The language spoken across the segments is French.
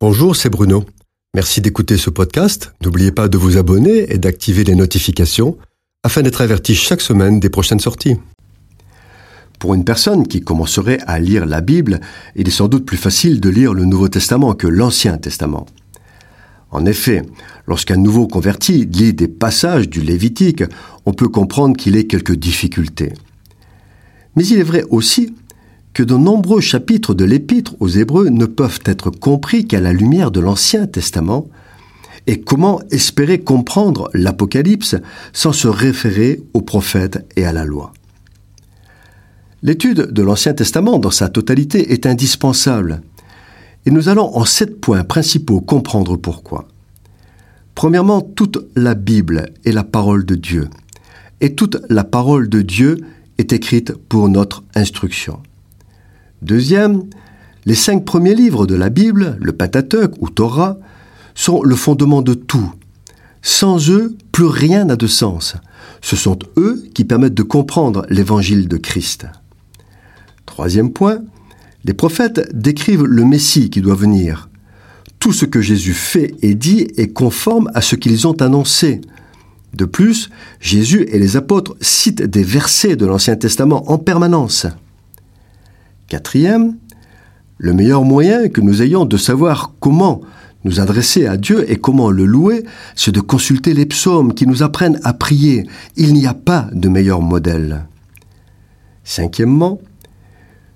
Bonjour, c'est Bruno. Merci d'écouter ce podcast. N'oubliez pas de vous abonner et d'activer les notifications afin d'être averti chaque semaine des prochaines sorties. Pour une personne qui commencerait à lire la Bible, il est sans doute plus facile de lire le Nouveau Testament que l'Ancien Testament. En effet, lorsqu'un nouveau converti lit des passages du Lévitique, on peut comprendre qu'il ait quelques difficultés. Mais il est vrai aussi que de nombreux chapitres de l'Épître aux Hébreux ne peuvent être compris qu'à la lumière de l'Ancien Testament, et comment espérer comprendre l'Apocalypse sans se référer aux prophètes et à la loi L'étude de l'Ancien Testament dans sa totalité est indispensable, et nous allons en sept points principaux comprendre pourquoi. Premièrement, toute la Bible est la parole de Dieu, et toute la parole de Dieu est écrite pour notre instruction. Deuxième, les cinq premiers livres de la Bible, le Pentateuque ou Torah, sont le fondement de tout. Sans eux, plus rien n'a de sens. Ce sont eux qui permettent de comprendre l'évangile de Christ. Troisième point, les prophètes décrivent le Messie qui doit venir. Tout ce que Jésus fait et dit est conforme à ce qu'ils ont annoncé. De plus, Jésus et les apôtres citent des versets de l'Ancien Testament en permanence. Quatrième, le meilleur moyen que nous ayons de savoir comment nous adresser à Dieu et comment le louer, c'est de consulter les psaumes qui nous apprennent à prier. Il n'y a pas de meilleur modèle. Cinquièmement,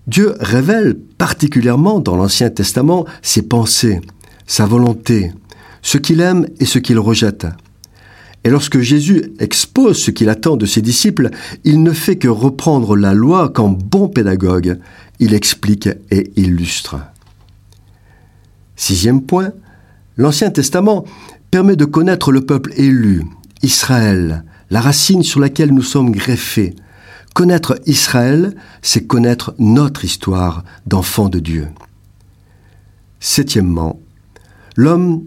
Dieu révèle particulièrement dans l'Ancien Testament ses pensées, sa volonté, ce qu'il aime et ce qu'il rejette. Et lorsque Jésus expose ce qu'il attend de ses disciples, il ne fait que reprendre la loi qu'en bon pédagogue, il explique et illustre. Sixième point, l'Ancien Testament permet de connaître le peuple élu, Israël, la racine sur laquelle nous sommes greffés. Connaître Israël, c'est connaître notre histoire d'enfant de Dieu. Septièmement, l'homme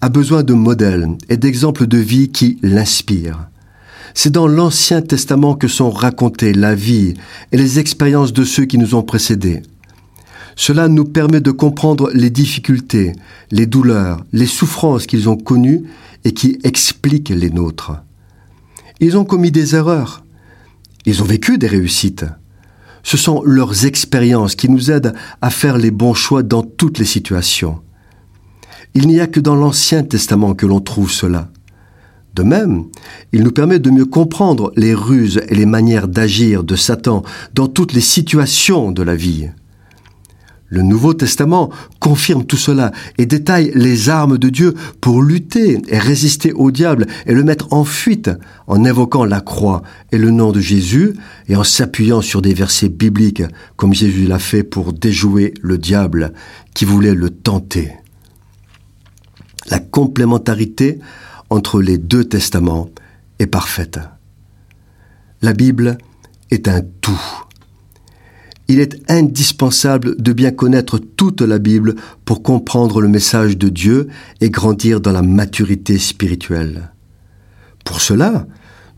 a besoin de modèles et d'exemples de vie qui l'inspirent. C'est dans l'Ancien Testament que sont racontées la vie et les expériences de ceux qui nous ont précédés. Cela nous permet de comprendre les difficultés, les douleurs, les souffrances qu'ils ont connues et qui expliquent les nôtres. Ils ont commis des erreurs. Ils ont vécu des réussites. Ce sont leurs expériences qui nous aident à faire les bons choix dans toutes les situations. Il n'y a que dans l'Ancien Testament que l'on trouve cela. De même, il nous permet de mieux comprendre les ruses et les manières d'agir de Satan dans toutes les situations de la vie. Le Nouveau Testament confirme tout cela et détaille les armes de Dieu pour lutter et résister au diable et le mettre en fuite en évoquant la croix et le nom de Jésus et en s'appuyant sur des versets bibliques comme Jésus l'a fait pour déjouer le diable qui voulait le tenter la complémentarité entre les deux testaments est parfaite. La Bible est un tout. Il est indispensable de bien connaître toute la Bible pour comprendre le message de Dieu et grandir dans la maturité spirituelle. Pour cela,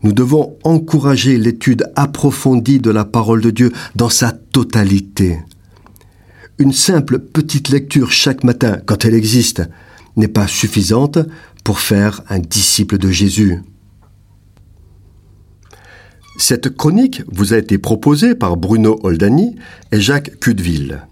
nous devons encourager l'étude approfondie de la parole de Dieu dans sa totalité. Une simple petite lecture chaque matin, quand elle existe, n'est pas suffisante pour faire un disciple de Jésus. Cette chronique vous a été proposée par Bruno Oldani et Jacques Cudeville.